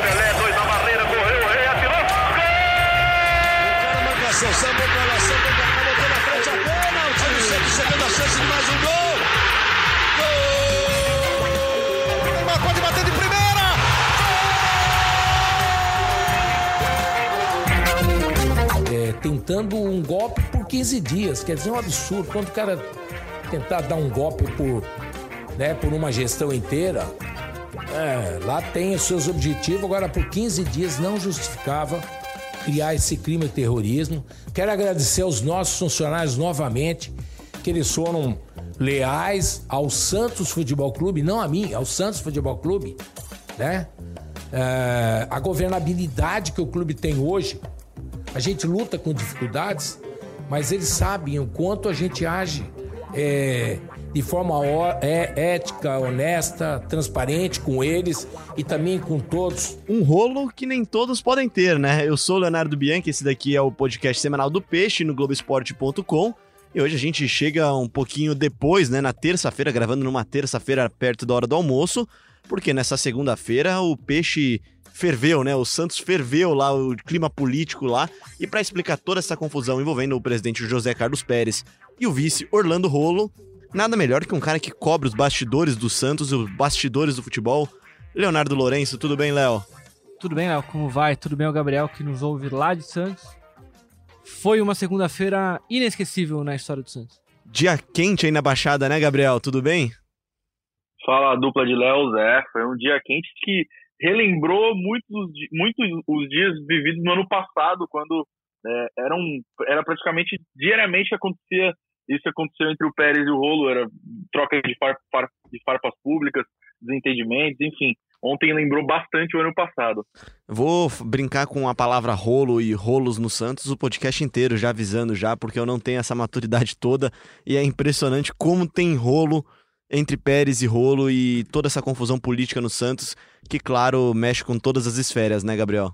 Pelé, dois na barreira, correu, rei, atirou. Cara, marcação, sambou pra lá, sambou pra cá, botou na frente a bola. O sempre chegando a chance de mais um gol. Gol! Neymar pode bater de primeira. é, tentando um golpe por 15 dias. Quer dizer, é um absurdo. Quando o cara tentar dar um golpe por, né, por uma gestão inteira, é, lá tem os seus objetivos. Agora, por 15 dias não justificava criar esse crime de terrorismo. Quero agradecer aos nossos funcionários novamente, que eles foram leais ao Santos Futebol Clube, não a mim, ao Santos Futebol Clube, né? É, a governabilidade que o clube tem hoje, a gente luta com dificuldades, mas eles sabem o quanto a gente age é, de forma é, ética, honesta, transparente com eles e também com todos. Um rolo que nem todos podem ter, né? Eu sou o Leonardo Bianchi, esse daqui é o podcast semanal do Peixe no Globoesporte.com. E hoje a gente chega um pouquinho depois, né? Na terça-feira, gravando numa terça-feira perto da hora do almoço, porque nessa segunda-feira o Peixe ferveu, né? O Santos ferveu lá, o clima político lá. E para explicar toda essa confusão envolvendo o presidente José Carlos Pérez e o vice Orlando Rolo, nada melhor que um cara que cobre os bastidores do Santos e os bastidores do futebol. Leonardo Lourenço, tudo bem, Léo? Tudo bem, Léo? Como vai? Tudo bem, o Gabriel que nos ouve lá de Santos. Foi uma segunda-feira inesquecível na história do Santos. Dia quente aí na Baixada, né, Gabriel? Tudo bem? Fala a dupla de Léo Zé. Foi um dia quente que relembrou muitos, muitos os dias vividos no ano passado, quando é, era, um, era praticamente diariamente acontecia isso aconteceu entre o Pérez e o Rolo, era troca de, far, far- de farpas públicas, desentendimentos, enfim. Ontem lembrou bastante o ano passado. Vou brincar com a palavra rolo e rolos no Santos o podcast inteiro, já avisando já, porque eu não tenho essa maturidade toda e é impressionante como tem rolo entre Pérez e Rolo e toda essa confusão política no Santos, que claro, mexe com todas as esferas, né, Gabriel?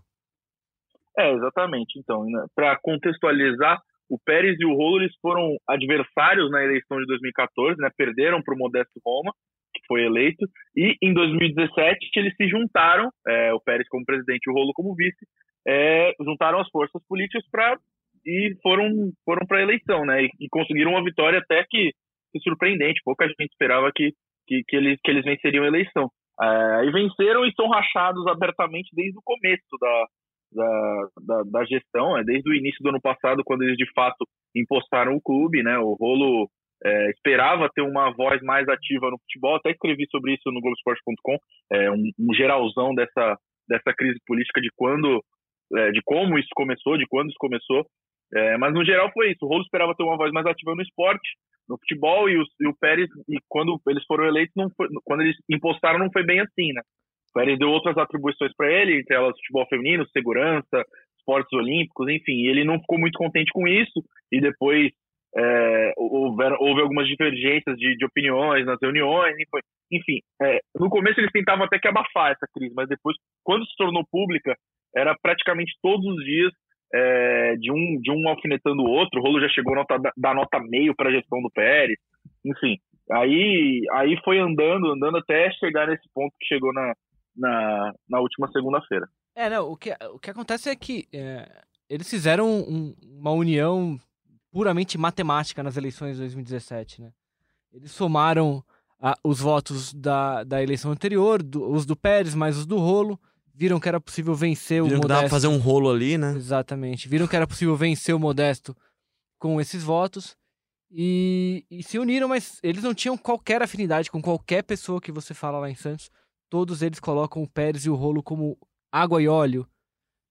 É, exatamente. Então, para contextualizar, o Pérez e o Rolo eles foram adversários na eleição de 2014, né? Perderam para o Modesto Roma, que foi eleito, e em 2017 eles se juntaram, é, o Pérez como presidente e o Rolo como vice, é, juntaram as forças políticas para e foram foram para a eleição, né? E, e conseguiram uma vitória até que, que surpreendente. Pouca gente esperava que que, que eles que eles venceriam a eleição. É, e venceram e estão rachados abertamente desde o começo da, da, da, da gestão, né? desde o início do ano passado, quando eles de fato impostaram o clube, né? O Rolo é, esperava ter uma voz mais ativa no futebol, até escrevi sobre isso no Globoesporte.com, é, um, um geralzão dessa, dessa crise política de quando, é, de como isso começou, de quando isso começou, é, mas no geral foi isso. O Rolo esperava ter uma voz mais ativa no esporte, no futebol, e, os, e o Pérez, e quando eles foram eleitos, não foi, quando eles impostaram, não foi bem assim, né? O Pérez deu outras atribuições para ele, entre elas futebol feminino, segurança, esportes olímpicos, enfim. Ele não ficou muito contente com isso, e depois é, houve algumas divergências de, de opiniões nas reuniões, enfim. é, no começo eles tentavam até que abafar essa crise, mas depois, quando se tornou pública, era praticamente todos os dias é, de, um, de um alfinetando o outro. O Rolo já chegou a nota, dar nota meio para a gestão do Pérez, enfim. Aí, aí foi andando, andando até chegar nesse ponto que chegou na, na, na última segunda-feira. É, não, o que, o que acontece é que é, eles fizeram um- uma união puramente matemática nas eleições de 2017, né? Eles somaram ah, os votos da, da eleição anterior, do- os do Pérez mais os do Rolo, viram que era possível vencer o Viram que dava Modesto. fazer um rolo ali, né? Exatamente. Viram que era possível vencer o Modesto com esses votos e, e se uniram, mas eles não tinham qualquer afinidade com qualquer pessoa que você fala lá em Santos. Todos eles colocam o Pérez e o Rolo como água e óleo.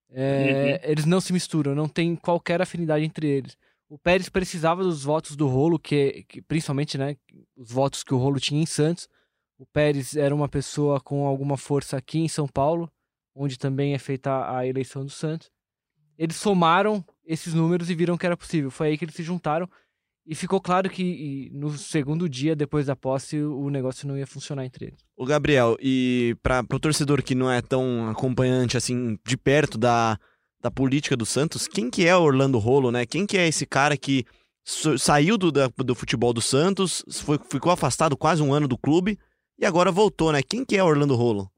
É, Eles não se misturam, não tem qualquer afinidade entre eles. O Pérez precisava dos votos do Rolo, que, que principalmente né, os votos que o Rolo tinha em Santos. O Pérez era uma pessoa com alguma força aqui em São Paulo, onde também é feita a eleição do Santos. Eles somaram esses números e viram que era possível. Foi aí que eles se juntaram e ficou claro que no segundo dia depois da posse o negócio não ia funcionar entre eles. O Gabriel, e para o torcedor que não é tão acompanhante assim de perto da, da política do Santos, quem que é o Orlando Rolo, né? Quem que é esse cara que Sa- Saiu do, da- do futebol do Santos, foi- ficou afastado quase um ano do clube e agora voltou, né? Quem que é Orlando Rolo?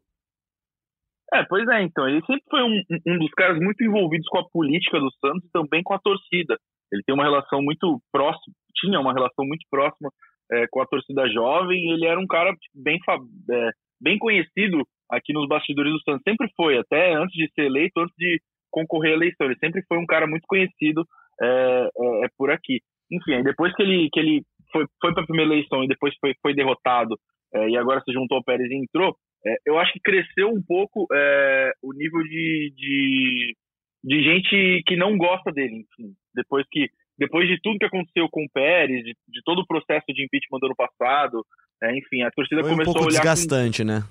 É, pois é, então. Ele sempre foi um, um dos caras muito envolvidos com a política do Santos e também com a torcida. Ele tem uma relação muito próxima, tinha uma relação muito próxima é, com a torcida jovem e ele era um cara bem, fa- é, bem conhecido aqui nos bastidores do Santos. Sempre foi, até antes de ser eleito, antes de concorrer à eleição. Ele sempre foi um cara muito conhecido é, é, é por aqui. Enfim, depois que ele, que ele foi, foi para a primeira eleição e depois foi, foi derrotado é, e agora se juntou ao Pérez e entrou, é, eu acho que cresceu um pouco é, o nível de, de, de gente que não gosta dele, enfim. Depois que depois de tudo que aconteceu com o Pérez, de, de todo o processo de impeachment do ano passado, é, enfim, a torcida Foi um começou pouco a olhar com- desgastante, né?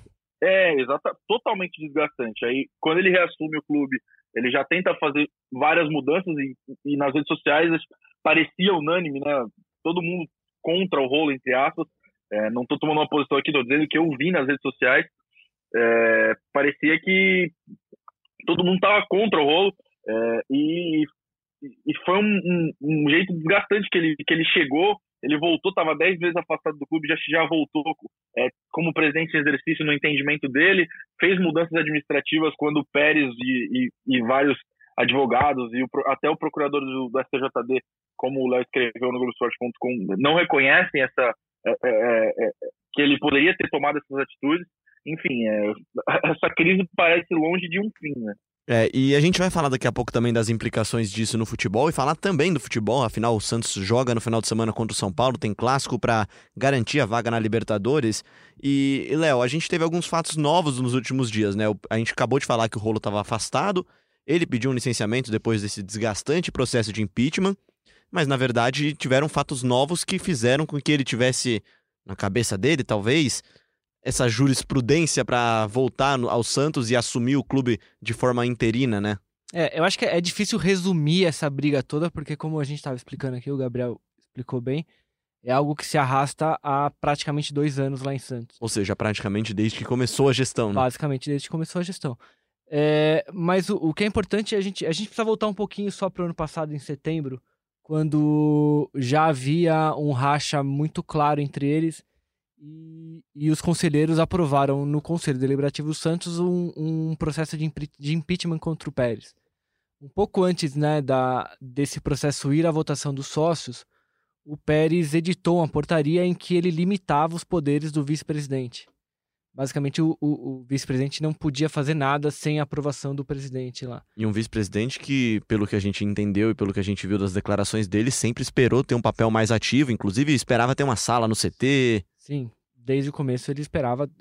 é, exata, totalmente desgastante. Aí, quando ele reassume o clube, ele já tenta fazer várias mudanças e, e nas redes sociais parecia unânime, né? Todo mundo contra o rolo, entre aspas. É, não estou tomando uma posição aqui, estou dizendo que eu vi nas redes sociais. É, parecia que todo mundo estava contra o rolo é, e, e foi um, um- um jeito desgastante que ele, que ele chegou. Ele voltou, estava 10 vezes afastado do clube, já, já voltou é, como presidente em exercício no entendimento dele, fez mudanças administrativas quando o Pérez e, e- e vários advogados e o até o procurador do, do STJD, como o Léo escreveu no Globoesporte.com, não reconhecem essa é, é, é, é, que ele poderia ter tomado essas atitudes. Enfim, é, essa crise parece longe de um fim, né? É, e a gente vai falar daqui a pouco também das implicações disso no futebol e falar também do futebol, afinal o Santos joga no final de semana contra o São Paulo, tem clássico para garantir a vaga na Libertadores. E, Léo, a gente teve alguns fatos novos nos últimos dias, né? A gente acabou de falar que o Rolo estava afastado, ele pediu um licenciamento depois desse desgastante processo de impeachment, mas na verdade tiveram fatos novos que fizeram com que ele tivesse na cabeça dele, talvez, essa jurisprudência para voltar ao Santos e assumir o clube de forma interina, né? É, eu acho que é difícil resumir essa briga toda, porque como a gente estava explicando aqui, o Gabriel explicou bem, é algo que se arrasta há praticamente dois anos lá em Santos. Ou seja, praticamente desde que começou a gestão, né? Basicamente, desde que começou a gestão. É, mas o, o que é importante é a gente, a gente precisa voltar um pouquinho só para o ano passado, em setembro, quando já havia um racha muito claro entre eles e, e os conselheiros aprovaram no Conselho Deliberativo Santos um, um processo de, de impeachment contra o Pérez. Um pouco antes né, da, desse processo ir à votação dos sócios, o Pérez editou uma portaria em que ele limitava os poderes do vice-presidente. Basicamente, o, o- o vice-presidente não podia fazer nada sem a aprovação do presidente lá. E um vice-presidente que, pelo que a gente entendeu e pelo que a gente viu das declarações dele, sempre esperou ter um papel mais ativo, inclusive esperava ter uma sala no CT. Sim, desde o começo ele esperava.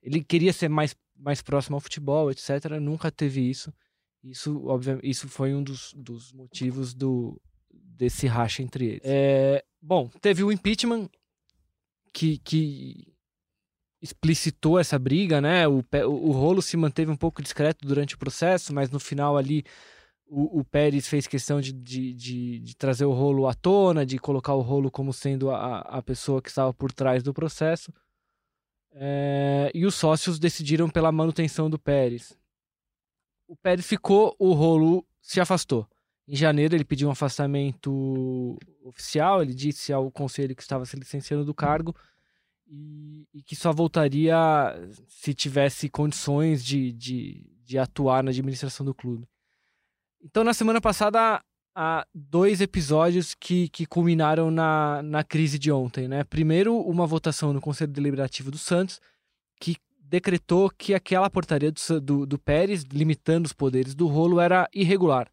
Ele queria ser mais, mais próximo ao futebol, etc. Nunca teve isso. Isso, obviamente, isso foi um dos, dos motivos do, desse racha entre eles. É, bom, teve o impeachment que, que explicitou essa briga, né? O, o rolo se manteve um pouco discreto durante o processo, mas no final ali o, o Pérez fez questão de, de, de, de trazer o rolo à tona, de colocar o rolo como sendo a, a pessoa que estava por trás do processo. É, e os sócios decidiram pela manutenção do Pérez. O Pérez ficou, o rolo se afastou. Em janeiro ele pediu um afastamento oficial, ele disse ao conselho que estava se licenciando do cargo e, e que só voltaria se tivesse condições de, de, de atuar na administração do clube. Então, na semana passada, há dois episódios que, que culminaram na, na crise de ontem. Né? Primeiro, uma votação no Conselho Deliberativo do Santos, que decretou que aquela portaria do, do, do Pérez, limitando os poderes do rolo, era irregular.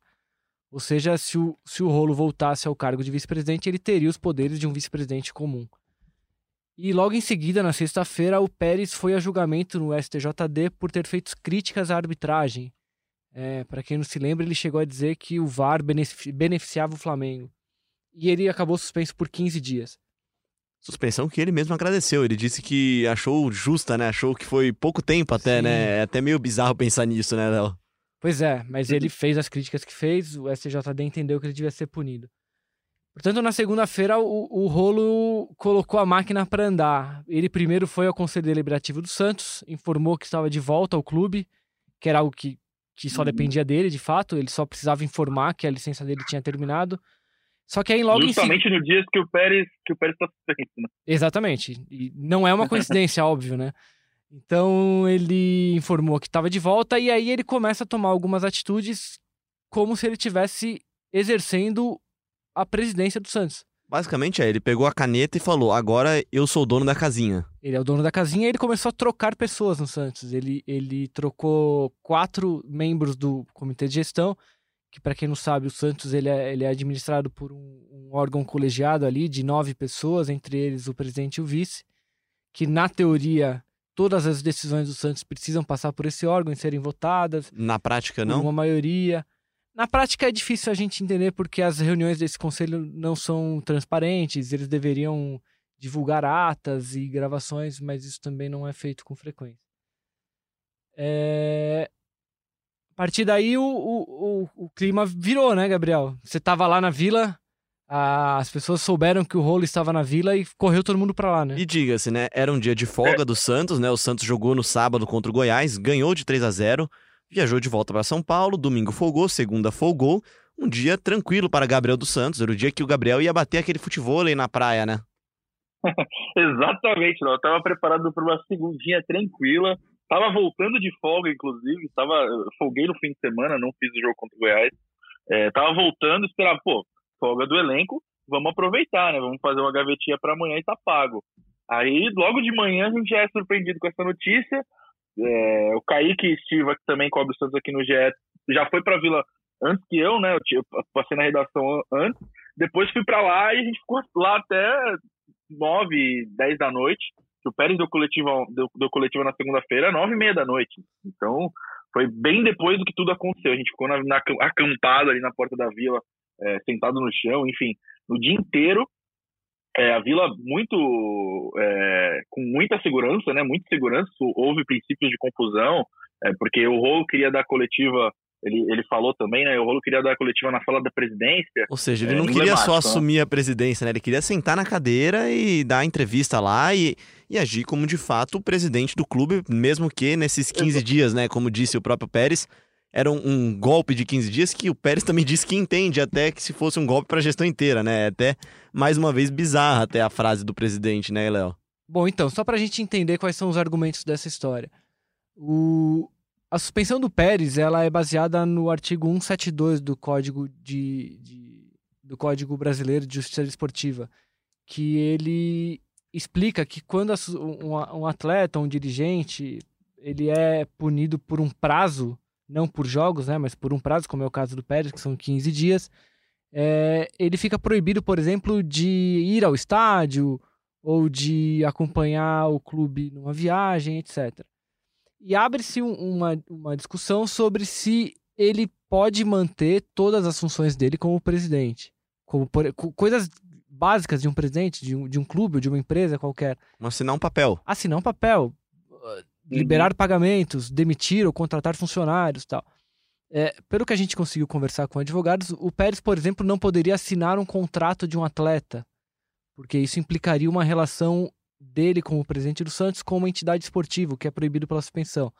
Ou seja, se o, se o rolo voltasse ao cargo de vice-presidente, ele teria os poderes de um vice-presidente comum. E logo em seguida, na sexta-feira, o Pérez foi a julgamento no STJD por ter feito críticas à arbitragem. É, para quem não se lembra, ele chegou a dizer que o VAR benefici- beneficiava o Flamengo. E ele acabou suspenso por 15 dias. Suspensão que ele mesmo agradeceu. Ele disse que achou justa, né? Achou que foi pouco tempo até, Sim. né? É até meio bizarro pensar nisso, né, Léo? Pois é, mas ele fez as críticas que fez, o STJD entendeu que ele devia ser punido. Portanto, na segunda-feira, o, o Rolo colocou a máquina para andar. Ele primeiro foi ao Conselho Deliberativo do Santos, informou que estava de volta ao clube, que era algo que, que só dependia dele, de fato. Ele só precisava informar que a licença dele tinha terminado. Só que aí logo em seguida. Justamente no dia que o Pérez que o Pérez está suspenso, né? Exatamente. E não é uma coincidência, óbvio, né? Então ele informou que estava de volta e aí ele começa a tomar algumas atitudes como se ele tivesse exercendo a presidência do Santos. Basicamente é, ele pegou a caneta e falou: agora eu sou o dono da casinha. Ele é o dono da casinha e ele começou a trocar pessoas no Santos. Ele, ele trocou quatro membros do comitê de gestão, que para quem não sabe, o Santos ele é, ele é administrado por um, um, órgão colegiado ali de nove pessoas, entre eles o presidente e o vice, que na teoria todas as decisões do Santos precisam passar por esse órgão e serem votadas. Na prática, não? Uma maioria. Na prática é difícil a gente entender porque as reuniões desse conselho não são transparentes, eles deveriam divulgar atas e gravações, mas isso também não é feito com frequência. É... A partir daí o, o, o, o, clima virou, né, Gabriel? Você estava lá na vila, as pessoas souberam que o rolo estava na vila e correu todo mundo para lá, né? E diga-se, né? Era um dia de folga é. do Santos, né? O Santos jogou no sábado contra o Goiás, ganhou de 3 a 0 Viajou de volta para São Paulo, domingo folgou, segunda folgou. Um dia tranquilo para Gabriel dos Santos, era o dia que o Gabriel ia bater aquele futebol aí na praia, né? Exatamente, eu estava preparado para uma segundinha tranquila, Tava voltando de folga, inclusive, tava, folguei no fim de semana, não fiz o jogo contra o Goiás, é, voltando, esperava, pô, folga do elenco, vamos aproveitar, né? Vamos fazer uma gavetinha para amanhã e tá pago. Aí, logo de manhã, a gente já é surpreendido com essa notícia. É, o Kaique Estiva, que também cobre o Santos aqui no GE, já foi para Vila antes que eu, né? Eu, passei na redação antes. Depois fui para lá e a gente ficou lá até 9, 10 da noite. O Pérez deu coletiva, deu, deu na segunda-feira, 9 e meia da noite. Então, foi bem depois do que tudo aconteceu. A gente ficou na, na acampado ali na porta da vila, é, sentado no chão, enfim, no dia inteiro é, a Vila muito é, com muita segurança, né? Muita segurança. Houve princípios de confusão, é, porque o Rolo queria dar coletiva. Ele, ele falou também, né? O Rolo queria dar coletiva na sala da presidência. Ou seja, ele é, não queria só né? assumir a presidência, né? Ele queria sentar na cadeira e dar entrevista lá e, e agir como de fato o presidente do clube, mesmo que nesses 15 dias, né? Como disse o próprio Pérez, era um, um, golpe de 15 dias que o Pérez também disse que entende até que se fosse um golpe para a gestão inteira, né? Até, mais uma vez, bizarra até a frase do presidente, né, Léo? Bom, então, só para a gente entender quais são os argumentos dessa história. O... A suspensão do Pérez ela é baseada no artigo 172 do Código, de, de... do Código Brasileiro de Justiça Esportiva, que ele explica que quando um, um atleta, um dirigente, ele é punido por um prazo não por jogos, né, mas por um prazo, como é o caso do Pérez, que são 15 dias, é, ele fica proibido, por exemplo, de ir ao estádio ou de acompanhar o clube numa viagem, etc. E abre-se uma, uma discussão sobre se ele pode manter todas as funções dele como presidente. Como por, coisas básicas de um presidente, de um, de um clube ou de uma empresa qualquer. Assinar um papel. Assinar um papel liberar pagamentos, demitir ou contratar funcionários tal. É, pelo que a gente conseguiu conversar com advogados, o Pérez, por exemplo, não poderia assinar um contrato de um atleta, porque isso implicaria uma relação dele como presidente do Santos com uma entidade esportiva, o que é proibido pela suspensão.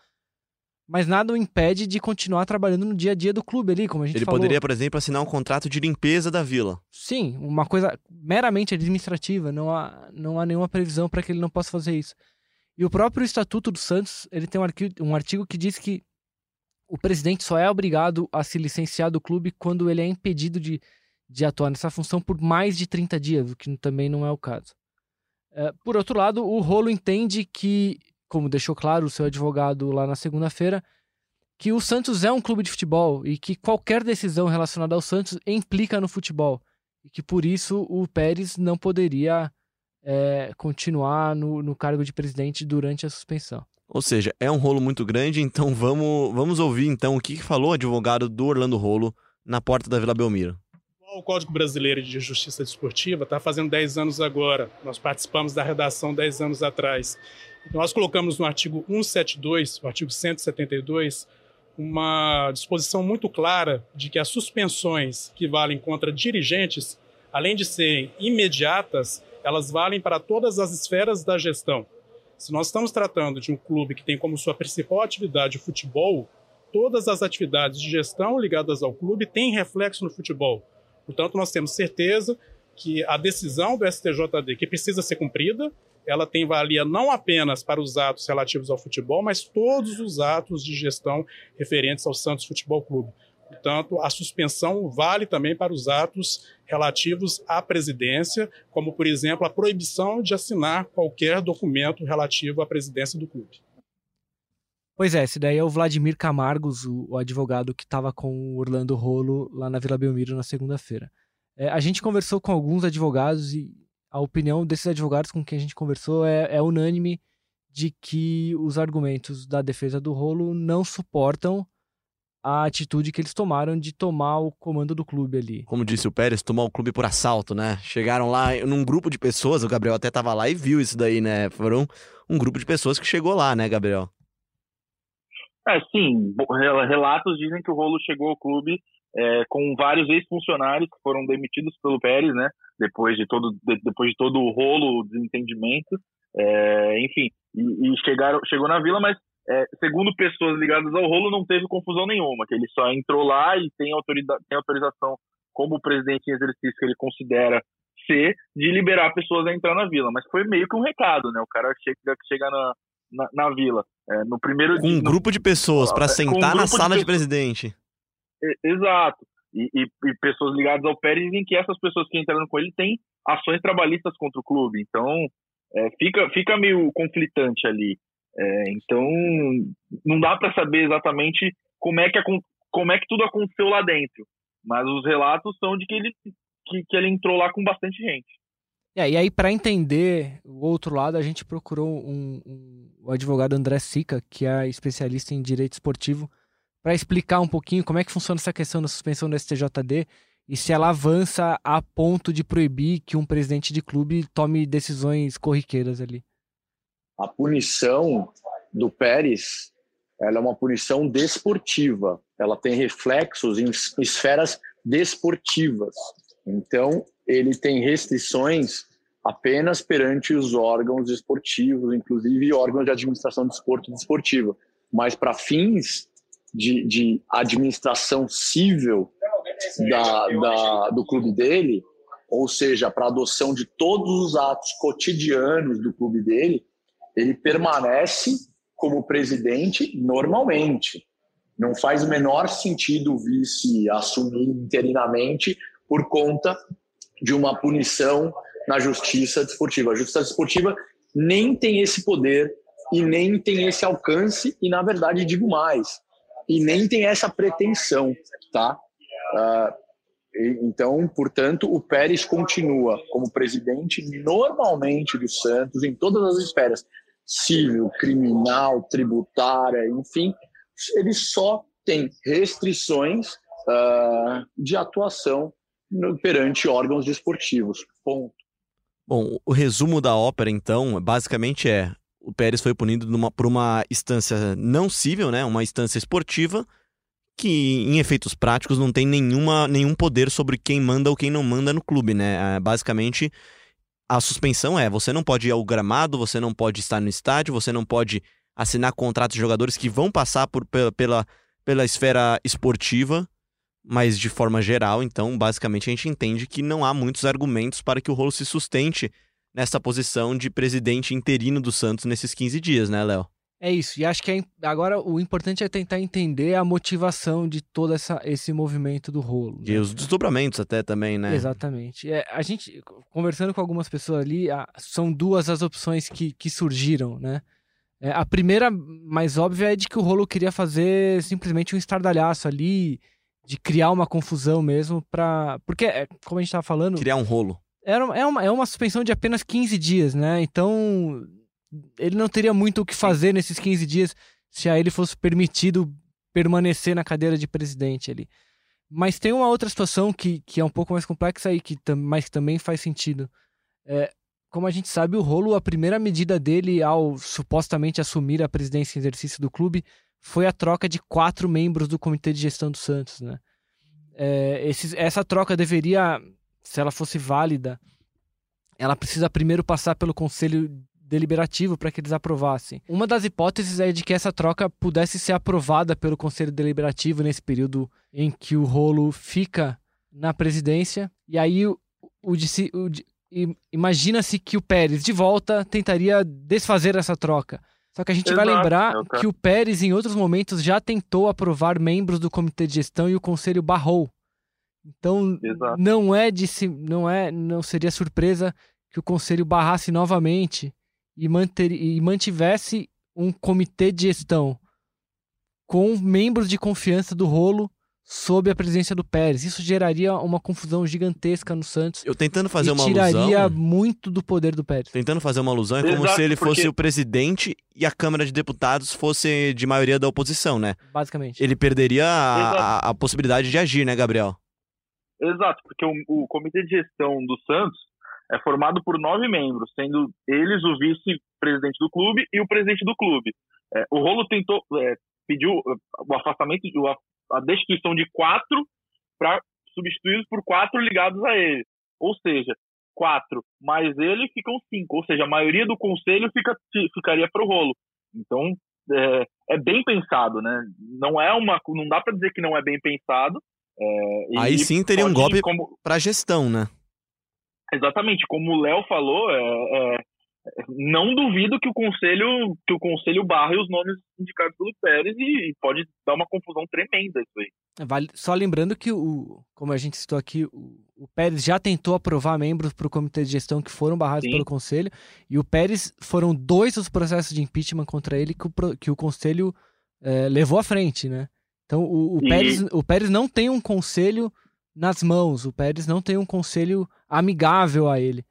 Mas nada o impede de continuar trabalhando no dia a dia do clube ali, como a gente Ele falou. poderia, por exemplo, assinar um contrato de limpeza da vila. Sim, uma coisa meramente administrativa. Não há, não há nenhuma previsão para que ele não possa fazer isso. E o próprio Estatuto do Santos, ele tem um artigo, um artigo que diz que o presidente só é obrigado a se licenciar do clube quando ele é impedido de, de atuar nessa função por mais de 30 dias, o que também não é o caso. É, por outro lado, o Rolo entende que, como deixou claro o seu advogado lá na segunda-feira, que o Santos é um clube de futebol e que qualquer decisão relacionada ao Santos implica no futebol. E que por isso o Pérez não poderia é, continuar no, no cargo de presidente durante a suspensão. Ou seja, é um rolo muito grande, então vamos, vamos ouvir então o que falou o advogado do Orlando Rolo na porta da Vila Belmiro. O Código Brasileiro de Justiça Desportiva está fazendo 10 anos agora. Nós participamos da redação 10 anos atrás. Nós colocamos no artigo 172, o artigo 172, uma disposição muito clara de que as suspensões que valem contra dirigentes, além de serem imediatas, elas valem para todas as esferas da gestão. Se nós estamos tratando de um clube que tem como sua principal atividade o futebol, todas as atividades de gestão ligadas ao clube têm reflexo no futebol. Portanto, nós temos certeza que a decisão do STJD, que precisa ser cumprida, ela tem valia não apenas para os atos relativos ao futebol, mas todos os atos de gestão referentes ao Santos Futebol Clube. Portanto, a suspensão vale também para os atos relativos à presidência, como, por exemplo, a proibição de assinar qualquer documento relativo à presidência do clube. Pois é, esse daí é o Vladimir Camargos, o, advogado que estava com o Orlando Rolo lá na Vila Belmiro na segunda-feira. É, a gente conversou com alguns advogados e a opinião desses advogados com quem a gente conversou é, é unânime de que os argumentos da defesa do Rolo não suportam a atitude que eles tomaram de tomar o comando do clube ali. Como disse o Pérez, tomar o clube por assalto, né? Chegaram lá num grupo de pessoas, o Gabriel até tava lá e viu isso daí, né? Foram um grupo de pessoas que chegou lá, né, Gabriel? É, sim. Relatos dizem que o Rolo chegou ao clube é, com vários ex-funcionários que foram demitidos pelo Pérez, né? Depois de todo, de, depois de todo o rolo, o desentendimento. É, enfim, e, e, chegaram, chegou na vila, mas é, segundo pessoas ligadas ao rolo, não teve confusão nenhuma, que ele só entrou lá e tem, autoriza tem autorização como presidente em exercício que ele considera ser, de liberar pessoas a entrar na vila. Mas foi meio que um recado, né? O cara chega, chega na, na, na vila. É, no primeiro Com um no, grupo de pessoas para sentar um na sala de, de presidente. Exato. E, e, e, pessoas ligadas ao Pérez dizem que essas pessoas que entraram com ele têm ações trabalhistas contra o clube. Então, é, fica, fica meio conflitante ali. É, então, não dá para saber exatamente como é, que, como é que tudo aconteceu lá dentro. Mas os relatos são de que ele, que, que ele entrou lá com bastante gente. É, e aí, para entender o outro lado, a gente procurou um, um, o advogado André Sica, que é especialista em direito esportivo, para explicar um pouquinho como é que funciona essa questão da suspensão do STJD e se ela avança a ponto de proibir que um presidente de clube tome decisões corriqueiras ali a punição do Pérez ela é uma punição desportiva, ela tem reflexos em esferas desportivas. Então, ele tem restrições apenas perante os órgãos esportivos, inclusive órgãos de administração de esporte desportiva. Mas para fins de, de, administração civil da, da, do clube dele, ou seja, para adoção de todos os atos cotidianos do clube dele, ele permanece como presidente normalmente. Não faz o menor sentido o vice assumir interinamente por conta de uma punição na justiça desportiva. A justiça desportiva nem tem esse poder e nem tem esse alcance e, na verdade, digo mais, e nem tem essa pretensão, tá? Uh, então, portanto, o Pérez continua como presidente normalmente do Santos em todas as esferas, civil, criminal, tributária, enfim, ele só tem restrições uh, de atuação no, perante órgãos desportivos. Ponto. Bom, o resumo da ópera, então, basicamente é: o Pérez foi punido numa, por uma instância não civil, né, uma instância esportiva, que em efeitos práticos não tem nenhuma, nenhum poder sobre quem manda ou quem não manda no clube, né? É, basicamente, a suspensão é: você não pode ir ao gramado, você não pode estar no estádio, você não pode assinar contratos de jogadores que vão passar por, pela, pela, pela esfera esportiva, mas de forma geral. Então, basicamente, a gente entende que não há muitos argumentos para que o rolo se sustente nessa posição de presidente interino do Santos nesses 15 dias, né, Léo? É isso. E acho que é, agora o importante é tentar entender a motivação de todo essa, esse movimento do rolo. Né? E os desdobramentos até também, né? Exatamente. É, a gente, conversando com algumas pessoas ali, a, são duas as opções que, que surgiram, né? É, a primeira, mais óbvia, é de que o rolo queria fazer simplesmente um estardalhaço ali, de criar uma confusão mesmo para Porque, é, como a gente estava falando... Criar um rolo. Era, é, uma, é uma suspensão de apenas 15 dias, né? Então ele não teria muito o que fazer nesses 15 dias se a ele fosse permitido permanecer na cadeira de presidente ali. Mas tem uma outra situação que, que é um pouco mais complexa aí, que mas que também faz sentido. É, como a gente sabe, o Rolo, a primeira medida dele ao supostamente assumir a presidência em exercício do clube foi a troca de quatro membros do comitê de gestão do Santos, né? É, esses, essa troca deveria, se ela fosse válida, ela precisa primeiro passar pelo conselho deliberativo para que eles aprovassem. Uma das hipóteses é de que essa troca pudesse ser aprovada pelo Conselho Deliberativo nesse período em que o rolo fica na presidência. E aí o, o, o imagina-se que o Pérez de volta tentaria desfazer essa troca. Só que a gente vai Exato, lembrar é que o Pérez, em outros momentos, já tentou aprovar membros do comitê de gestão e o conselho barrou. Então, Exato. não é de se, não é, não seria surpresa que o conselho barrasse novamente e, manter, e mantivesse um comitê de gestão com membros de confiança do rolo sob a presidência do Pérez. Isso geraria uma confusão gigantesca no Santos Eu tentando fazer e uma tiraria alusão. muito do poder do Pérez. Tentando fazer uma alusão, é como Exato, se ele fosse porque- o presidente e a Câmara de Deputados fosse de maioria da oposição, né? Basicamente. Ele perderia a, a- a possibilidade de agir, né, Gabriel? Exato, porque o, o comitê de gestão do Santos é formado por nove membros, sendo eles o vice-presidente do clube e o presidente do clube. É, o Rolo tentou, é, pediu é, o afastamento, a, a destituição de quatro para substituídos por quatro ligados a ele. Ou seja, quatro mais ele ficam cinco. Ou seja, a maioria do conselho fica, fi- ficaria para o Rolo. Então é, é bem pensado, né? Não é uma, não dá para dizer que não é bem pensado. É, Aí sim teria um golpe como- pra gestão, né? Exatamente, como o Léo falou, é, é, não duvido que o conselho que o conselho barre os nomes indicados pelo Pérez e, e pode dar uma confusão tremenda isso aí. Vale, só lembrando que, o, como a gente citou aqui, o, o Pérez já tentou aprovar membros para o comitê de gestão que foram barrados Sim. pelo conselho. E o Pérez foram dois os processos de impeachment contra ele que o, que o conselho eh, levou à frente, né? Então o, o Pérez, o Pérez não tem um conselho nas mãos. O Pérez não tem um conselho amigável a ele.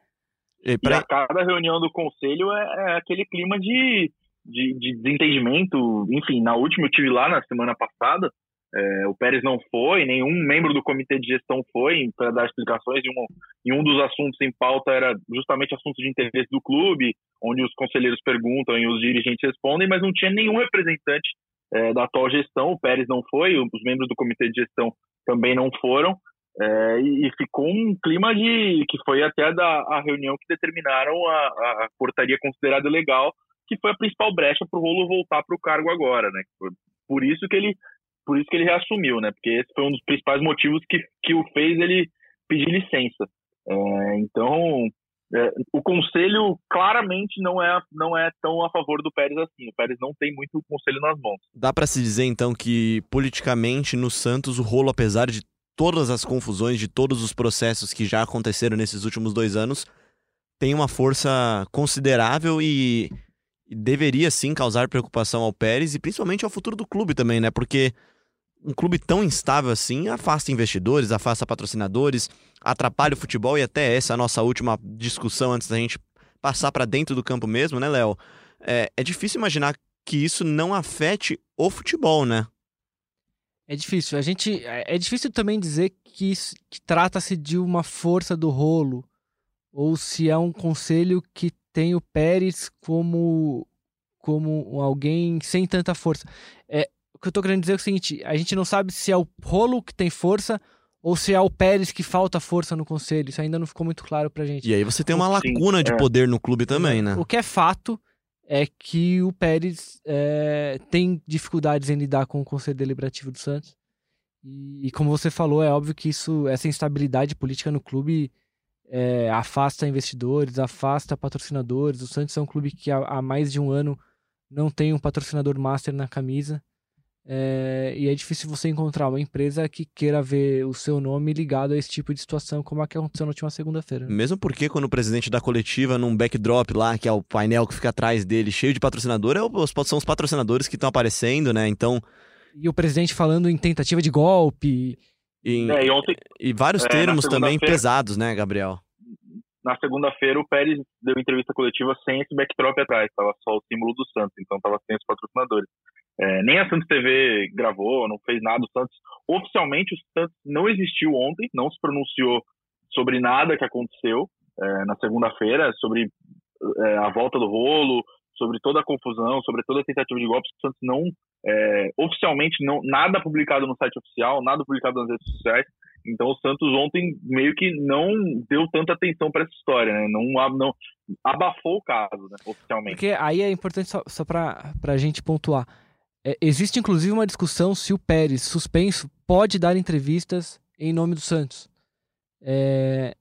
E E pra- a cada reunião do conselho é, é aquele clima de, de, de desentendimento. Enfim, na última eu tive lá na semana passada, é, o Pérez não foi, nenhum membro do comitê de gestão foi para dar explicações. E um, e um dos assuntos em pauta era justamente assuntos de interesse do clube, onde os conselheiros perguntam e os dirigentes respondem, mas não tinha nenhum representante é, da atual gestão. O Pérez não foi, os membros do comitê de gestão também não foram. É, e, e ficou um clima de que foi até da a reunião que determinaram a, a portaria considerada legal, que foi a principal brecha para o Rolo voltar para o cargo agora, né? Por, isso que ele por isso que ele reassumiu, né? Porque esse foi um dos principais motivos que, que o fez ele pedir licença. É, então é, o conselho claramente não é não é tão a favor do Pérez assim. O Pérez não tem muito conselho nas mãos. Dá pra se dizer então que politicamente no Santos o rolo, apesar de todas as confusões, de todos os processos que já aconteceram nesses últimos dois anos, tem uma força considerável e, deveria sim causar preocupação ao Pérez e principalmente ao futuro do clube também, né? Porque um clube tão instável assim afasta investidores, afasta patrocinadores, atrapalha o futebol e até essa é a nossa última discussão antes da gente passar pra dentro do campo mesmo, né, Léo? É, é difícil imaginar que isso não afete o futebol, né? É difícil. A gente é é difícil também dizer que, que trata-se de uma força do rolo ou se é um conselho que tem o Pérez como como alguém sem tanta força. É, o que eu tô querendo dizer é o seguinte, a gente não sabe se é o rolo que tem força ou se é o Pérez que falta força no conselho. Isso ainda não ficou muito claro pra gente. E aí você tem uma lacuna de é. poder no clube também, né? O que é fato é que o Pérez é, tem dificuldades em lidar com o Conselho Deliberativo do Santos. E, e como você falou, é óbvio que isso, essa instabilidade política no clube é, afasta investidores, afasta patrocinadores. O Santos é um clube que há, há mais de um ano não tem um patrocinador master na camisa. É, e é difícil você encontrar uma empresa que queira ver o seu nome ligado a esse tipo de situação, como a que aconteceu na última segunda-feira. Mesmo porque quando o presidente da coletiva, num backdrop lá, que é o painel que fica atrás dele, cheio de patrocinador, é o- são os patrocinadores que estão aparecendo, né? Então, E o presidente falando em tentativa de golpe. em- É, e ontem e vários é, termos também pesados, né, Gabriel? Na segunda-feira o Pérez deu entrevista coletiva sem esse backdrop atrás, estava só o símbolo do Santos, então estava sem os patrocinadores. É, nem a Santos TV gravou, não fez nada. O Santos, oficialmente, o Santos não existiu ontem, não se pronunciou sobre nada que aconteceu é, na segunda-feira, sobre é, a volta do rolo, sobre toda a confusão, sobre toda a tentativa de golpe. O Santos não, é, oficialmente, não, nada publicado no site oficial, nada publicado nas redes sociais. Então o Santos ontem meio que não deu tanta atenção para essa história, né? Não, a- não abafou o caso, né, oficialmente. Porque aí é importante só, só pra, pra gente pontuar. É, existe inclusive uma discussão se o Pérez, suspenso, pode dar entrevistas em nome do Santos. É,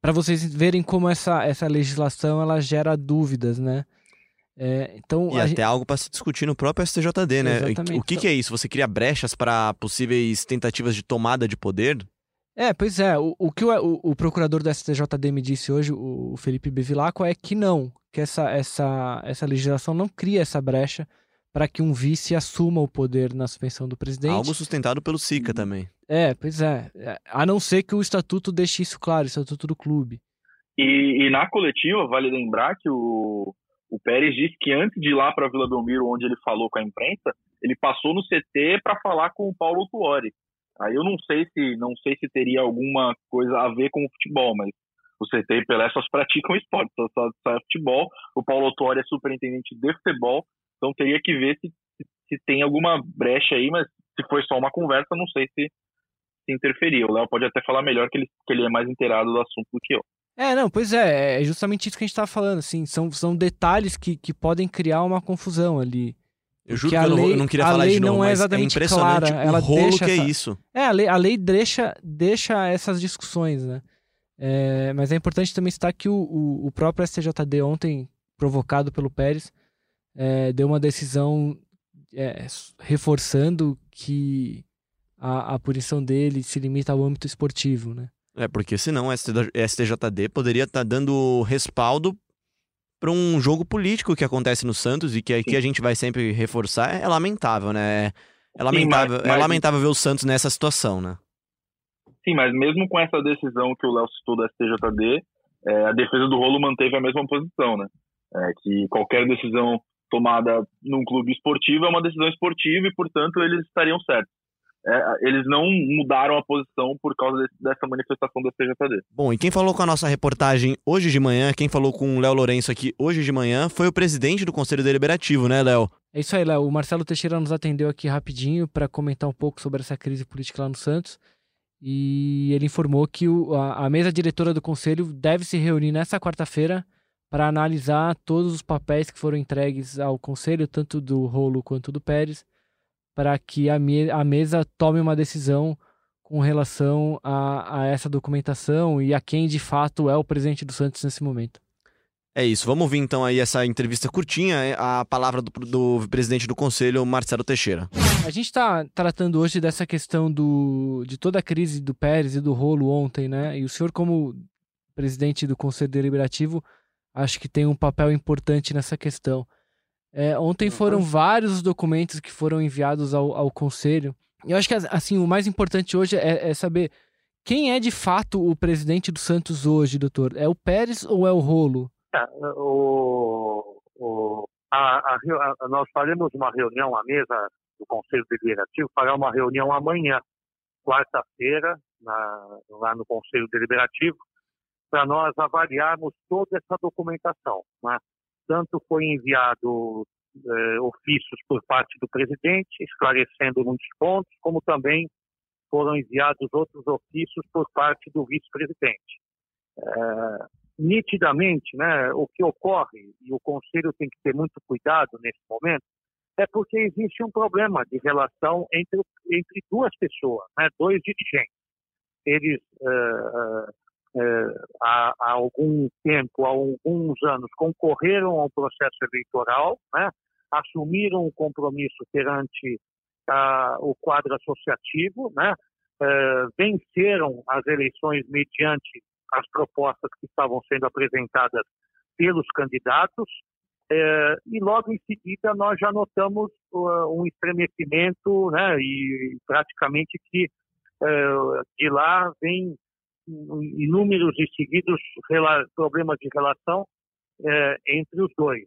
para vocês verem como essa, essa legislação ela gera dúvidas, né? É, então, e até gente... algo para se discutir no próprio STJD, né? Exatamente. O que, que é isso? Você cria brechas para possíveis tentativas de tomada de poder? É, pois é. O, o que o, o, o, procurador do STJD me disse hoje, o Felipe Bevilacqua, é que não, que essa, essa, essa legislação não cria essa brecha para que um vice assuma o poder na suspensão do presidente. Algo sustentado pelo SICA também. É, pois é. A não ser que o estatuto deixe isso claro, o estatuto do clube. E, e na coletiva, vale lembrar que o, o Pérez disse que antes de ir lá para Vila Belmiro, onde ele falou com a imprensa, ele passou no CT para falar com o Paulo Tuori. Aí eu não sei se não sei se teria alguma coisa a ver com o futebol, mas o CT e Pelé só praticam esporte, só, só, só é futebol. O Paulo Tuori é superintendente de futebol, então teria que ver se, se, tem alguma brecha aí, mas se foi só uma conversa, não sei se, se interferia. O Léo pode até falar melhor que ele, que ele é mais inteirado do assunto do que eu. É, não, pois é, é justamente isso que a gente tá falando, assim, são, são detalhes que, que podem criar uma confusão ali. Eu juro que, a lei, eu não queria falar de novo, não é exatamente é impressionante clara. Ela o rolo deixa que essa... é isso. É, a lei, a lei deixa, deixa essas discussões, né? É, mas é importante também citar que o, o, o, próprio STJD ontem, provocado pelo Pérez, é, deu uma decisão é, reforçando que a, a punição dele se limita ao âmbito esportivo, né? É, porque senão o STJD poderia estar tá dando respaldo para um jogo político que acontece no Santos e que aqui a gente vai sempre reforçar. É lamentável, né? É lamentável, Sim, mas, mas... é lamentável ver o Santos nessa situação, né? Sim, mas mesmo com essa decisão que o Léo citou do STJD, é, a defesa do rolo manteve a mesma posição, né? É, que qualquer decisão tomada num clube esportivo é uma decisão esportiva e, portanto, eles estariam certos é, eles não mudaram a posição por causa desse, dessa manifestação do STJD. Bom, e quem falou com a nossa reportagem hoje de manhã, quem falou com o Léo Lourenço aqui hoje de manhã, foi o presidente do Conselho Deliberativo, né, Léo? É isso aí, Léo. O Marcelo Teixeira nos atendeu aqui rapidinho para comentar um pouco sobre essa crise política lá no Santos. E ele informou que o, a, a mesa diretora do Conselho deve se reunir nessa quarta-feira para analisar todos os papéis que foram entregues ao Conselho, tanto do Rolo quanto do Pérez para que a, me a mesa tome uma decisão com relação a, a, essa documentação e a quem de fato é o presidente do Santos nesse momento. É isso, vamos ouvir então aí essa entrevista curtinha, é, a palavra do, do presidente do conselho, Marcelo Teixeira. A gente está tratando hoje dessa questão do, de toda a crise do Pérez e do rolo ontem, né? E o senhor, como presidente do Conselho Deliberativo, acho que tem um papel importante nessa questão. É, ontem foram vários documentos que foram enviados ao, ao conselho. Eu acho que assim o mais importante hoje é, é, saber quem é de fato o presidente do Santos hoje, doutor. É o Pérez ou é o Rolo? É, o, o, a, a, a, nós faremos uma reunião à mesa do Conselho Deliberativo, fará uma reunião amanhã, quarta-feira, lá no Conselho Deliberativo, para nós avaliarmos toda essa documentação. Né? Tanto foi enviado eh, ofícios por parte do presidente, esclarecendo muitos pontos, como também foram enviados outros ofícios por parte do vice-presidente. Eh, nitidamente, né, o que ocorre, e o Conselho tem que ter muito cuidado nesse momento, é porque existe um problema de relação entre, entre duas pessoas, né, dois dirigentes. Eles uh, há, há, algum tempo, há alguns anos, concorreram ao processo eleitoral, né? assumiram o compromisso perante o quadro associativo, né? É, venceram as eleições mediante as propostas que estavam sendo apresentadas pelos candidatos, é, e logo em seguida nós já notamos uh, um estremecimento, né, e praticamente que de lá vem inúmeros e seguidos problemas de relação é, entre os dois.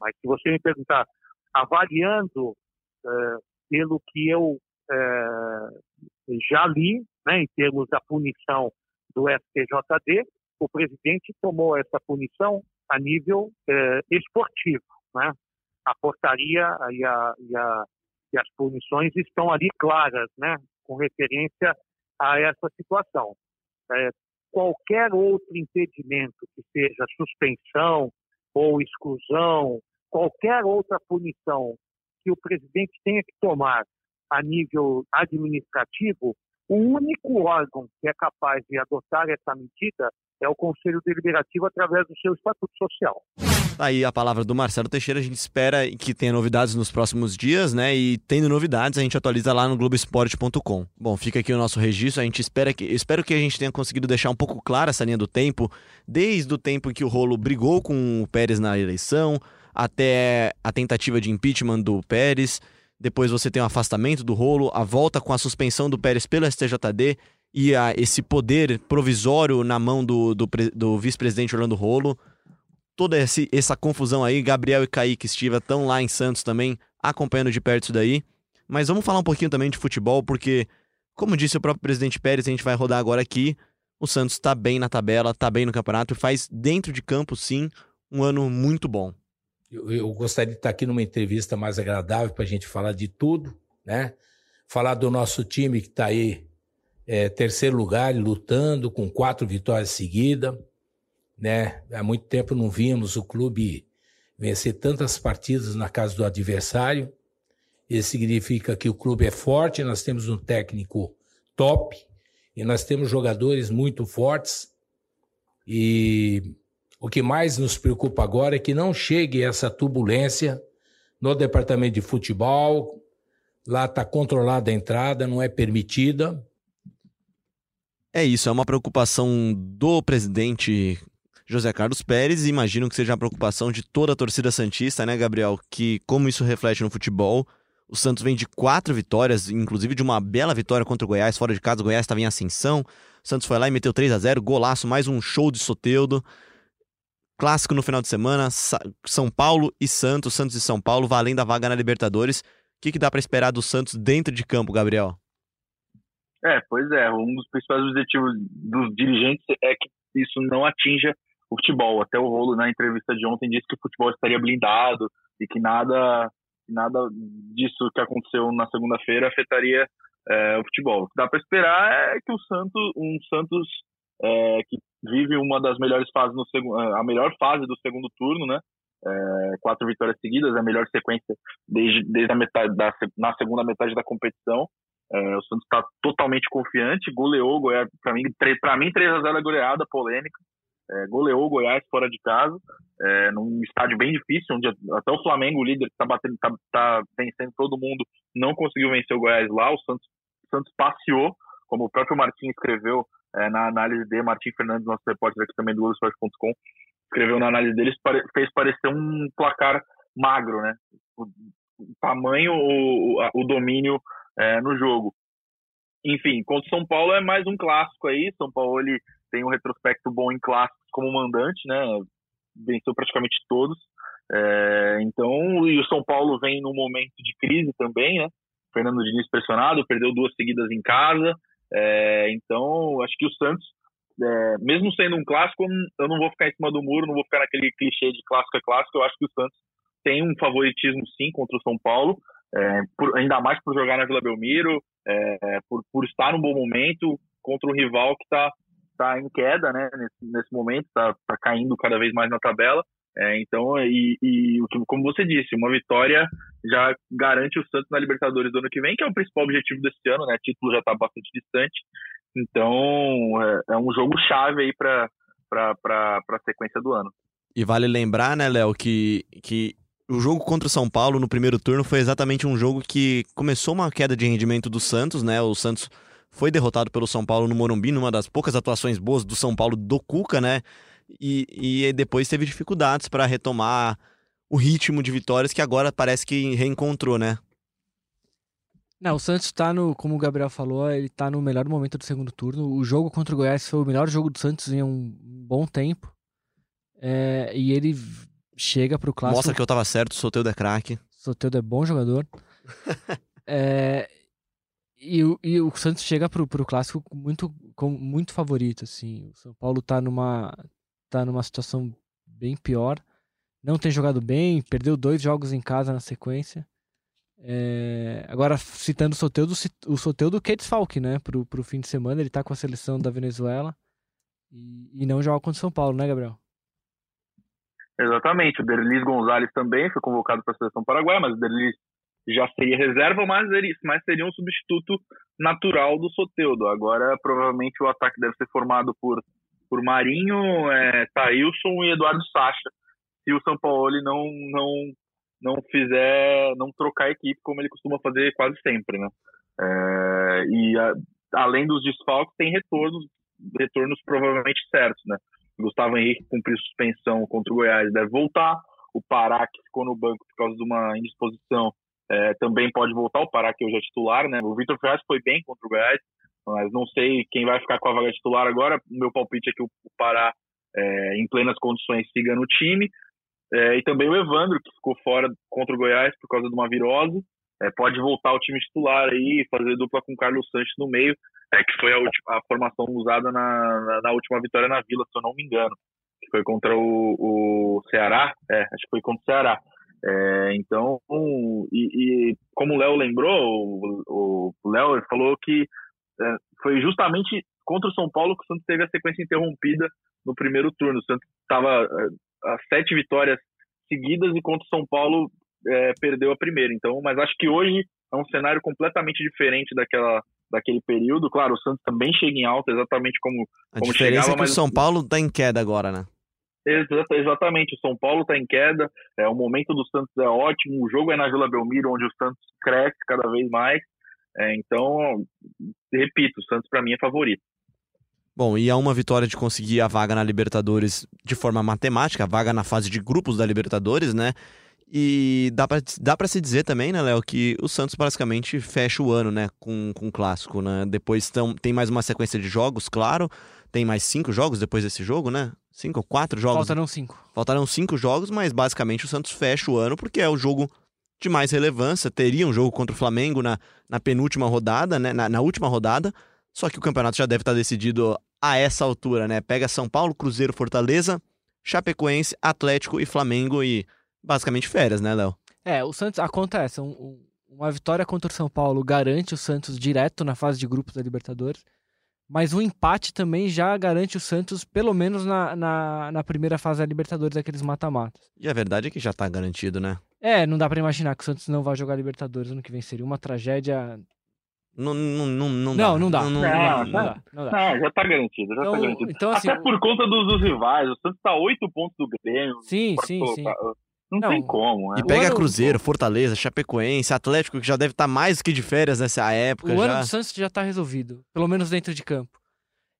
Mas se você me perguntar, avaliando é, pelo que eu é, já li, né, em termos da punição do STJD, o presidente tomou essa punição a nível esportivo. Né? A portaria e, a, e, a, e as punições estão ali claras, né, com referência a essa situação é, qualquer outro impedimento, que seja suspensão ou exclusão, qualquer outra punição que o presidente tenha que tomar a nível administrativo, O único órgão que é capaz de adotar essa medida é o Conselho Deliberativo através do seu Estatuto Social. Tá Aí a palavra do Marcelo Teixeira, a gente espera que tenha novidades nos próximos dias, né? E tendo novidades, a gente atualiza lá no Globoesporte.com. Bom, fica aqui o nosso registro. A gente espera que. Espero que a gente tenha conseguido deixar um pouco clara essa linha do tempo, desde o tempo em que o Rolo brigou com o Pérez na eleição, até a tentativa de impeachment do Pérez. Depois você tem o afastamento do Rolo, a volta com a suspensão do Pérez pelo STJD e a, esse poder provisório na mão do, do, do vice-presidente Orlando Rolo toda esse, essa confusão aí. Gabriel e Kaique Estiva estão lá em Santos também, acompanhando de perto isso daí. Mas vamos falar um pouquinho também de futebol, porque, como disse o próprio presidente Pérez, a gente vai rodar agora aqui. O Santos está bem na tabela, está bem no campeonato e faz dentro de campo, sim, um ano muito bom. Eu, eu gostaria de estar aqui numa entrevista mais agradável para a gente falar de tudo, né? Falar do nosso time que está aí, é, terceiro lugar, lutando com quatro vitórias seguidas, né? Há muito tempo não vimos o clube vencer tantas partidas na casa do adversário. Isso significa que o clube é forte, nós temos um técnico top e nós temos jogadores muito fortes. E o que mais nos preocupa agora é que não chegue essa turbulência no departamento de futebol. Lá está controlada a entrada, não é permitida. É isso, é uma preocupação do presidente José Carlos Pérez e imagino que seja uma preocupação de toda a torcida Santista, né, Gabriel? Que como isso reflete no futebol. O Santos vem de quatro vitórias, inclusive de uma bela vitória contra o Goiás, fora de casa. O Goiás estava em ascensão. O Santos foi lá e meteu 3 a 0 golaço, mais um show de Soteudo. Clássico no final de semana, São Paulo e Santos, Santos e São Paulo, valendo a vaga na Libertadores. O que, que dá para esperar do Santos dentro de campo, Gabriel? É, pois é. Um dos principais objetivos dos dirigentes é que isso não atinja o futebol. Até o Rolo, na entrevista de ontem, disse que o futebol estaria blindado e que nada, nada disso que aconteceu na segunda-feira afetaria é, o futebol. O que dá para esperar é que o Santos, um Santos é, que vive uma das melhores fases no segundo, a melhor fase do segundo turno, né? É, quatro vitórias seguidas, a melhor sequência desde, desde a metade da, na segunda metade da competição. É, o Santos está totalmente confiante, goleou para mim, para mim 3 a 0 é goleada polêmica. É, goleou o Goiás fora de casa, é, num estádio bem difícil, onde até o Flamengo, o líder, está batendo, tá, tá vencendo todo mundo, não conseguiu vencer o Goiás lá. O Santos, o Santos passeou, como o próprio Martim escreveu é, na análise de Martim Fernandes, nosso repórter aqui também do Globoesporte.com, escreveu na análise dele, fez parecer um placar magro, né? O tamanho, o, o domínio é, no jogo. Enfim, contra o São Paulo é mais um clássico aí. São Paulo ele tem um retrospecto bom em clássicos como mandante, né? Venceu praticamente todos. É, então, e o São Paulo vem num momento de crise também, né? Fernando Diniz pressionado, perdeu duas seguidas em casa. É, então, acho que o Santos, é, mesmo sendo um clássico, eu não vou ficar em cima do muro, não vou ficar naquele clichê de clássico é clássico. Eu acho que o Santos tem um favoritismo sim contra o São Paulo, é, por, ainda mais por jogar na Vila Belmiro, é, por, por estar num bom momento contra um rival que está tá em queda né, nesse, nesse momento, está tá caindo cada vez mais na tabela. É, então, e, e, como você disse, uma vitória já garante o Santos na Libertadores do ano que vem, que é o principal objetivo desse ano, né? O título já está bastante distante. Então, é, é um jogo chave aí para a sequência do ano. E vale lembrar, né, Léo, que, que o jogo contra o São Paulo no primeiro turno foi exatamente um jogo que começou uma queda de rendimento do Santos, né? O Santos foi derrotado pelo São Paulo no Morumbi, numa das poucas atuações boas do São Paulo do Cuca, né? e, e depois teve dificuldades para retomar o ritmo de vitórias que agora parece que reencontrou, né? Não, o Santos tá no, como o Gabriel falou, ele tá no melhor momento do segundo turno. O jogo contra o Goiás foi o melhor jogo do Santos em um bom tempo. É, e ele chega pro clássico. Mostra que eu tava certo, o Soteudo é craque. Soteudo é bom jogador. é, e, e, o Santos chega pro, pro clássico muito, com, muito favorito, assim. O São Paulo tá numa, tá numa situação bem pior. Não tem jogado bem, perdeu dois jogos em casa na sequência. É... Agora, citando o Soteudo, o Soteudo que é desfalque, né? Pro, pro fim de semana, ele tá com a seleção da Venezuela e, e não joga contra o São Paulo, né, Gabriel? Exatamente. O Derlis Gonzalez também foi convocado para a seleção paraguaia, mas o Derlis já seria reserva, mas, ele, mas seria um substituto natural do Soteudo. Agora, provavelmente, o ataque deve ser formado por, por Marinho, é, Thailson e Eduardo Sacha, se o São Paulo não, não, não fizer, não trocar equipe, como ele costuma fazer quase sempre, né? É, e a, além dos desfalques, tem retornos, retornos provavelmente certos, né? Gustavo Henrique cumpriu suspensão contra o Goiás, deve voltar. O Pará, que ficou no banco por causa de uma indisposição, é, também pode voltar. O Pará, que hoje é titular, né? O Vitor Ferraz foi bem contra o Goiás, mas não sei quem vai ficar com a vaga titular agora. O meu palpite é que o Pará, é, em plenas condições, siga no time. É, e também o Evandro, que ficou fora contra o Goiás por causa de uma virose. É, pode voltar ao time titular aí e fazer dupla com o Carlos Sanches no meio, é, que foi a, última, a formação usada na, na, na, última vitória na Vila, se eu não me engano, que foi contra o, o Ceará, é, acho que foi contra o Ceará. É, então, e, e, como o Léo lembrou, o Léo falou que é, foi justamente contra o São Paulo que o Santos teve a sequência interrompida no primeiro turno. O Santos estava é, a sete vitórias seguidas e contra o São Paulo é, perdeu a primeira. Então, mas acho que hoje é um cenário completamente diferente daquela daquele período. Claro, o Santos também chega em alta, exatamente como a como diferença chegava, é que mas... o São Paulo está em queda agora, né? Exatamente, o São Paulo está em queda, é, o momento do Santos é ótimo, o jogo é na Vila Belmiro, onde o Santos cresce cada vez mais, é, então, repito, o Santos para mim é favorito. Bom, e há uma vitória de conseguir a vaga na Libertadores de forma matemática, a vaga na fase de grupos da Libertadores, né? E dá pra, dá se dizer também, né, Léo, que o Santos basicamente fecha o ano, né, com, com o clássico, né? Depois tão, tem mais uma sequência de jogos, claro. Tem mais cinco jogos depois desse jogo, né? Cinco ou quatro jogos? Faltarão cinco. Faltarão cinco jogos, mas basicamente o Santos fecha o ano porque é o jogo de mais relevância. Teria um jogo contra o Flamengo na, na penúltima rodada, né? Na, na última rodada. Só que o campeonato já deve estar decidido a essa altura, né? Pega São Paulo, Cruzeiro, Fortaleza, Chapecoense, Atlético e Flamengo e basicamente férias, né, Léo? É, o Santos, acontece, um, uma vitória contra o São Paulo garante o Santos direto na fase de grupos da Libertadores, mas um empate também já garante o Santos, pelo menos na, na, na primeira fase da Libertadores, daqueles mata-matas. E a verdade é que já tá garantido, né? É, não dá para imaginar que o Santos não vai jogar Libertadores ano que vem. Seria uma tragédia não, não, não, não, não, não dá. Não, não, não, não dá. Não, dá. já tá garantido, já então, tá garantido. Então, assim, Até por conta dos, dos, rivais, o Santos tá oito pontos do Grêmio. Sim, sim, sim. Não, não, tem como, né? E pega Cruzeiro, Fortaleza, Chapecoense, Atlético, que já deve estar tá mais que de férias nessa época. O já. ano do Santos já tá resolvido, pelo menos dentro de campo.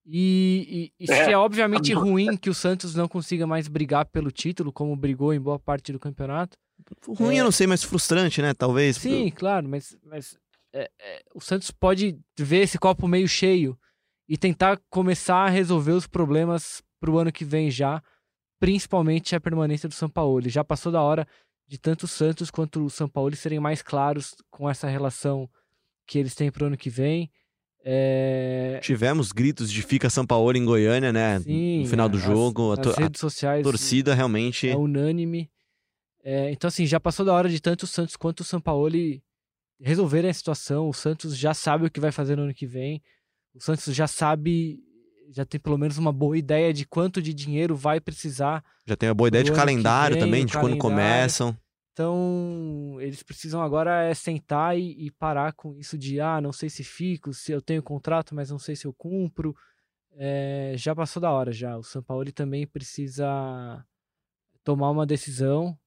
E, e, e é, se é obviamente ruim que o Santos não consiga mais brigar pelo título, como brigou em boa parte do campeonato. Ruim é... eu não sei, mas frustrante, né? Talvez. Sim, claro, mas, mas é, é, o Santos pode ver esse copo meio cheio e tentar começar a resolver os problemas pro ano que vem já principalmente a permanência do São Paulo. Já passou da hora de tanto o Santos quanto o São Paulo serem mais claros com essa relação que eles têm para o ano que vem. É... Tivemos gritos de fica São Paulo em Goiânia, né? Sim, no final do jogo. As, a, redes sociais. A torcida realmente. É unânime. É, então, assim, já passou da hora de tanto o Santos quanto o São Paulo resolverem a situação. O Santos já sabe o que vai fazer no ano que vem. O Santos já sabe já tem pelo menos uma boa ideia de quanto de dinheiro vai precisar. Já tem uma boa ideia de calendário vem, também, de calendário. quando começam. Então, eles precisam agora é sentar e, e, parar com isso de, ah, não sei se fico, se eu tenho contrato, mas não sei se eu cumpro. É, já passou da hora já. O São Paulo também precisa tomar uma decisão,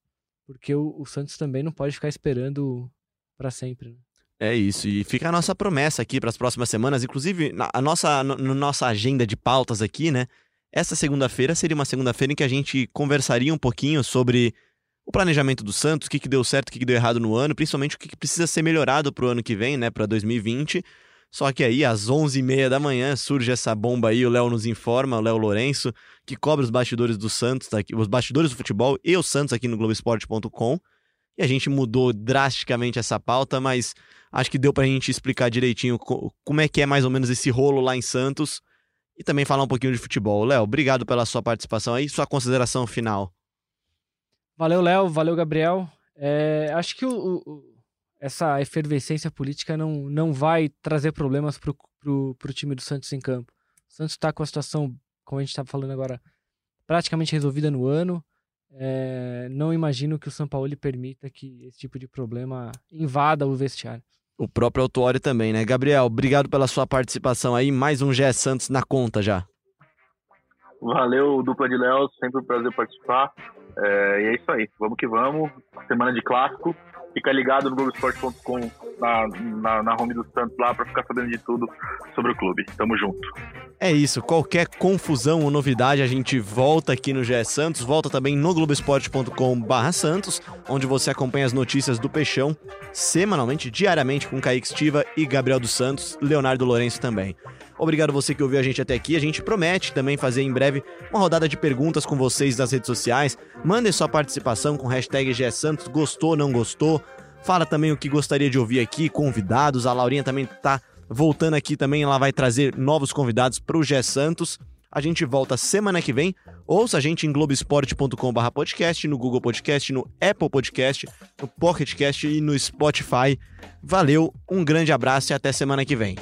porque o, o Santos também não pode ficar esperando para sempre. Né? É isso, e fica a nossa promessa aqui para as próximas semanas, inclusive na nossa, no, no nossa agenda de pautas aqui, né? Essa segunda-feira seria uma segunda-feira em que a gente conversaria um pouquinho sobre o planejamento do Santos, o que, que deu certo, o que, que deu errado no ano, principalmente o que, que precisa ser melhorado para o ano que vem, né, para 2020. Só que aí, às 11h30 da manhã, surge essa bomba aí, o Léo nos informa, o Léo Lourenço, que cobre os bastidores do Santos, tá aqui, os bastidores do futebol e o Santos aqui no Globoesporte.com. E a gente mudou drasticamente essa pauta, mas acho que deu pra gente explicar direitinho como é que é mais ou menos esse rolo lá em Santos e também falar um pouquinho de futebol. Léo, obrigado pela sua participação aí, sua consideração final. Valeu, Léo, valeu, Gabriel. É, acho que o, o, essa efervescência política não, não vai trazer problemas pro, pro, pro time do Santos em campo. O Santos está com a situação, como a gente estava falando agora, praticamente resolvida no ano. É, não imagino que o São Paulo permita que esse tipo de problema invada o vestiário. O próprio Autuori também, né? Gabriel, obrigado pela sua participação aí. Mais um GE Santos na conta já. Valeu, dupla de Léo, sempre um prazer participar. É, e é isso aí, vamos que vamos. Semana de clássico. Fica ligado no Globoesporte.com na, na, na home do Santos lá para ficar sabendo de tudo sobre o clube. Tamo junto. É isso, qualquer confusão ou novidade a gente volta aqui no GE Santos, volta também no globesport.com Santos, onde você acompanha as notícias do Peixão semanalmente, diariamente com Kaique Stiva e Gabriel dos Santos, Leonardo Lourenço também. Obrigado você que ouviu a gente até aqui. A gente promete também fazer em breve uma rodada de perguntas com vocês nas redes sociais. Mandem sua participação com hashtag GSantos, gostou, não gostou. Fala também o que gostaria de ouvir aqui, convidados. A Laurinha também tá voltando aqui também, ela vai trazer novos convidados para o Gé Santos. A gente volta semana que vem. Ouça a gente em globesport.com.br podcast, no Google Podcast, no Apple Podcast, no Pocket Cast e no Spotify. Valeu, um grande abraço e até semana que vem.